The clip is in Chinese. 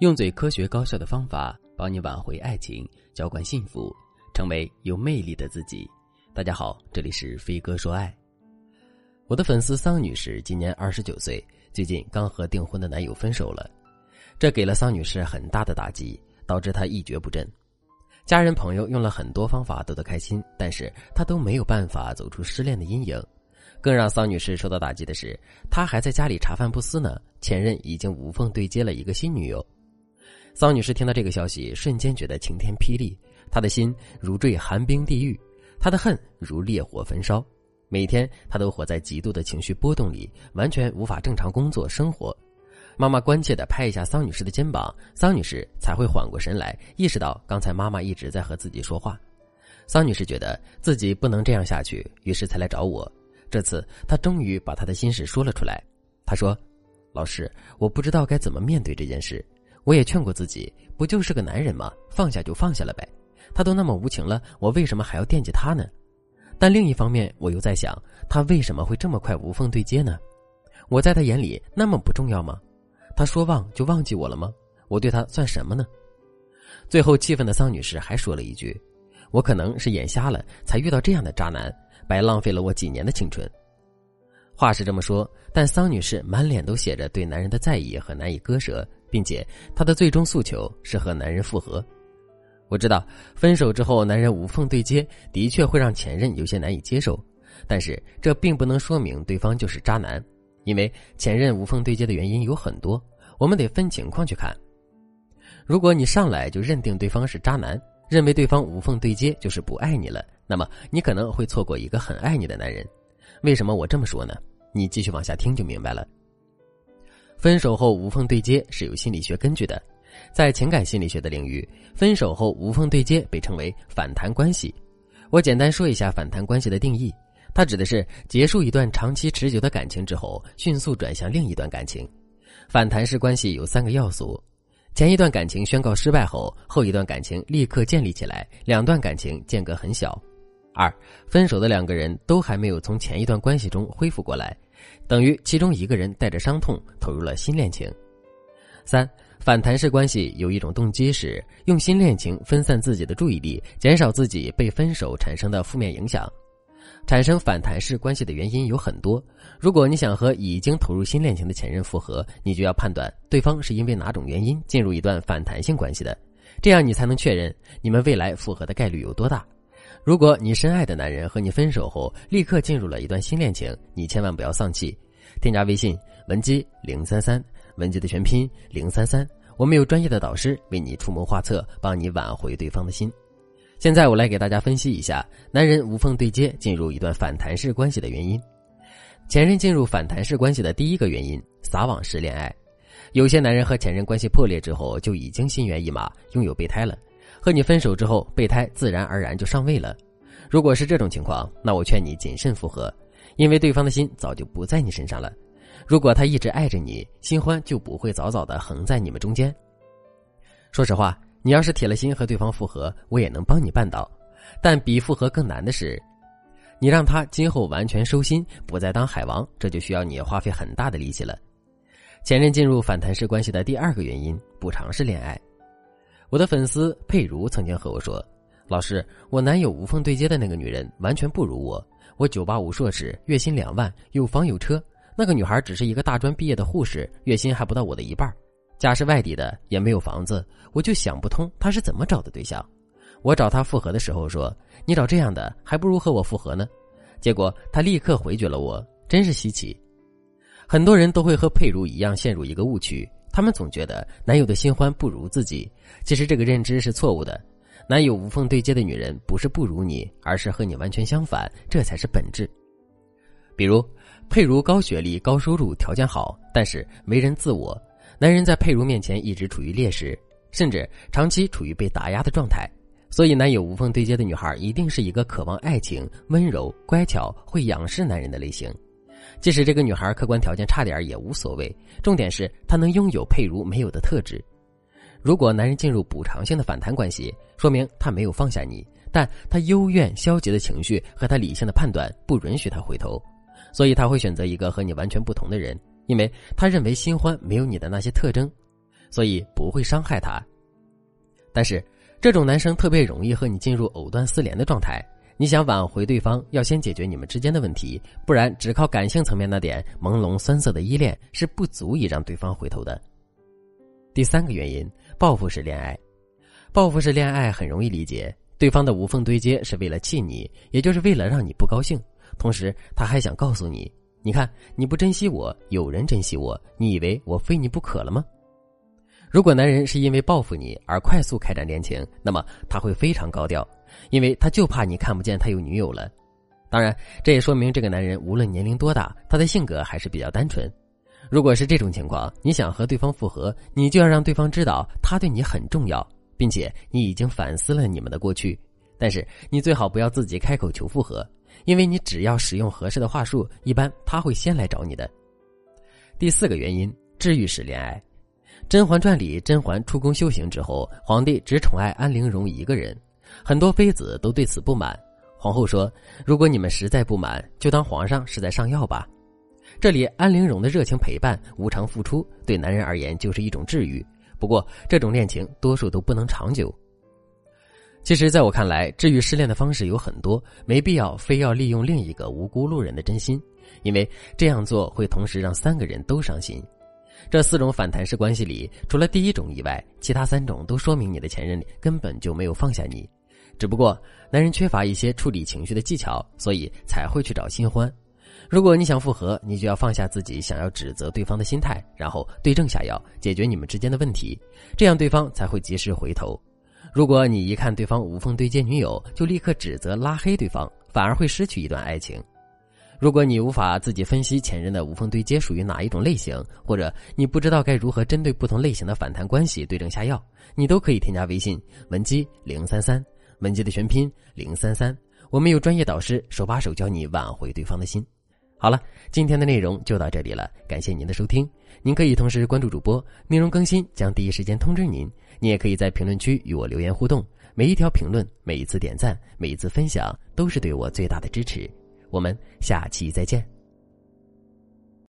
用最科学高效的方法帮你挽回爱情，浇灌幸福，成为有魅力的自己。大家好，这里是飞哥说爱。我的粉丝桑女士今年二十九岁，最近刚和订婚的男友分手了，这给了桑女士很大的打击，导致她一蹶不振。家人朋友用了很多方法逗她开心，但是她都没有办法走出失恋的阴影。更让桑女士受到打击的是，她还在家里茶饭不思呢，前任已经无缝对接了一个新女友。桑女士听到这个消息，瞬间觉得晴天霹雳，她的心如坠寒冰地狱，她的恨如烈火焚烧。每天，她都活在极度的情绪波动里，完全无法正常工作生活。妈妈关切地拍一下桑女士的肩膀，桑女士才会缓过神来，意识到刚才妈妈一直在和自己说话。桑女士觉得自己不能这样下去，于是才来找我。这次，她终于把她的心事说了出来。她说：“老师，我不知道该怎么面对这件事。”我也劝过自己，不就是个男人吗？放下就放下了呗。他都那么无情了，我为什么还要惦记他呢？但另一方面，我又在想，他为什么会这么快无缝对接呢？我在他眼里那么不重要吗？他说忘就忘记我了吗？我对他算什么呢？最后，气愤的桑女士还说了一句：“我可能是眼瞎了，才遇到这样的渣男，白浪费了我几年的青春。”话是这么说，但桑女士满脸都写着对男人的在意和难以割舍。并且，她的最终诉求是和男人复合。我知道，分手之后男人无缝对接，的确会让前任有些难以接受。但是，这并不能说明对方就是渣男，因为前任无缝对接的原因有很多，我们得分情况去看。如果你上来就认定对方是渣男，认为对方无缝对接就是不爱你了，那么你可能会错过一个很爱你的男人。为什么我这么说呢？你继续往下听就明白了。分手后无缝对接是有心理学根据的，在情感心理学的领域，分手后无缝对接被称为反弹关系。我简单说一下反弹关系的定义，它指的是结束一段长期持久的感情之后，迅速转向另一段感情。反弹式关系有三个要素：前一段感情宣告失败后，后一段感情立刻建立起来，两段感情间隔很小。二，分手的两个人都还没有从前一段关系中恢复过来。等于其中一个人带着伤痛投入了新恋情。三反弹式关系有一种动机是用新恋情分散自己的注意力，减少自己被分手产生的负面影响。产生反弹式关系的原因有很多。如果你想和已经投入新恋情的前任复合，你就要判断对方是因为哪种原因进入一段反弹性关系的，这样你才能确认你们未来复合的概率有多大。如果你深爱的男人和你分手后立刻进入了一段新恋情，你千万不要丧气，添加微信文姬零三三，文姬的全拼零三三，我们有专业的导师为你出谋划策，帮你挽回对方的心。现在我来给大家分析一下男人无缝对接进入一段反弹式关系的原因。前任进入反弹式关系的第一个原因，撒网式恋爱。有些男人和前任关系破裂之后就已经心猿意马，拥有备胎了。和你分手之后，备胎自然而然就上位了。如果是这种情况，那我劝你谨慎复合，因为对方的心早就不在你身上了。如果他一直爱着你，新欢就不会早早的横在你们中间。说实话，你要是铁了心和对方复合，我也能帮你办到。但比复合更难的是，你让他今后完全收心，不再当海王，这就需要你花费很大的力气了。前任进入反弹式关系的第二个原因，不尝试恋爱。我的粉丝佩如曾经和我说：“老师，我男友无缝对接的那个女人完全不如我。我九八五硕士，月薪两万，有房有车。那个女孩只是一个大专毕业的护士，月薪还不到我的一半，家是外地的，也没有房子。我就想不通她是怎么找的对象。我找她复合的时候说：‘你找这样的，还不如和我复合呢。’结果她立刻回绝了我，真是稀奇。很多人都会和佩如一样陷入一个误区。”他们总觉得男友的新欢不如自己，其实这个认知是错误的。男友无缝对接的女人不是不如你，而是和你完全相反，这才是本质。比如，佩如高学历、高收入、条件好，但是为人自我，男人在佩如面前一直处于劣势，甚至长期处于被打压的状态。所以，男友无缝对接的女孩一定是一个渴望爱情、温柔、乖巧、会仰视男人的类型。即使这个女孩客观条件差点也无所谓，重点是她能拥有佩如没有的特质。如果男人进入补偿性的反弹关系，说明他没有放下你，但他幽怨消极的情绪和他理性的判断不允许他回头，所以他会选择一个和你完全不同的人，因为他认为新欢没有你的那些特征。所以不会伤害他。但是，这种男生特别容易和你进入藕断丝连的状态。你想挽回对方，要先解决你们之间的问题，不然只靠感性层面那点朦胧酸涩的依恋是不足以让对方回头的。第三个原因，报复式恋爱。报复式恋爱很容易理解，对方的无缝对接是为了气你，也就是为了让你不高兴，同时他还想告诉你：你看你不珍惜我，有人珍惜我，你以为我非你不可了吗？如果男人是因为报复你而快速开展恋情，那么他会非常高调，因为他就怕你看不见他有女友了。当然，这也说明这个男人无论年龄多大，他的性格还是比较单纯。如果是这种情况，你想和对方复合，你就要让对方知道他对你很重要，并且你已经反思了你们的过去。但是你最好不要自己开口求复合，因为你只要使用合适的话术，一般他会先来找你的。第四个原因，治愈式恋爱。《甄嬛传》里，甄嬛出宫修行之后，皇帝只宠爱安陵容一个人，很多妃子都对此不满。皇后说：“如果你们实在不满，就当皇上是在上药吧。”这里安陵容的热情陪伴、无偿付出，对男人而言就是一种治愈。不过，这种恋情多数都不能长久。其实，在我看来，治愈失恋的方式有很多，没必要非要利用另一个无辜路人的真心，因为这样做会同时让三个人都伤心。这四种反弹式关系里，除了第一种以外，其他三种都说明你的前任根本就没有放下你，只不过男人缺乏一些处理情绪的技巧，所以才会去找新欢。如果你想复合，你就要放下自己想要指责对方的心态，然后对症下药，解决你们之间的问题，这样对方才会及时回头。如果你一看对方无缝对接女友，就立刻指责拉黑对方，反而会失去一段爱情。如果你无法自己分析前任的无缝对接属于哪一种类型，或者你不知道该如何针对不同类型的反弹关系对症下药，你都可以添加微信文姬零三三，文姬的全拼零三三，我们有专业导师手把手教你挽回对方的心。好了，今天的内容就到这里了，感谢您的收听。您可以同时关注主播，内容更新将第一时间通知您。你也可以在评论区与我留言互动，每一条评论、每一次点赞、每一次分享，都是对我最大的支持。我们下期再见。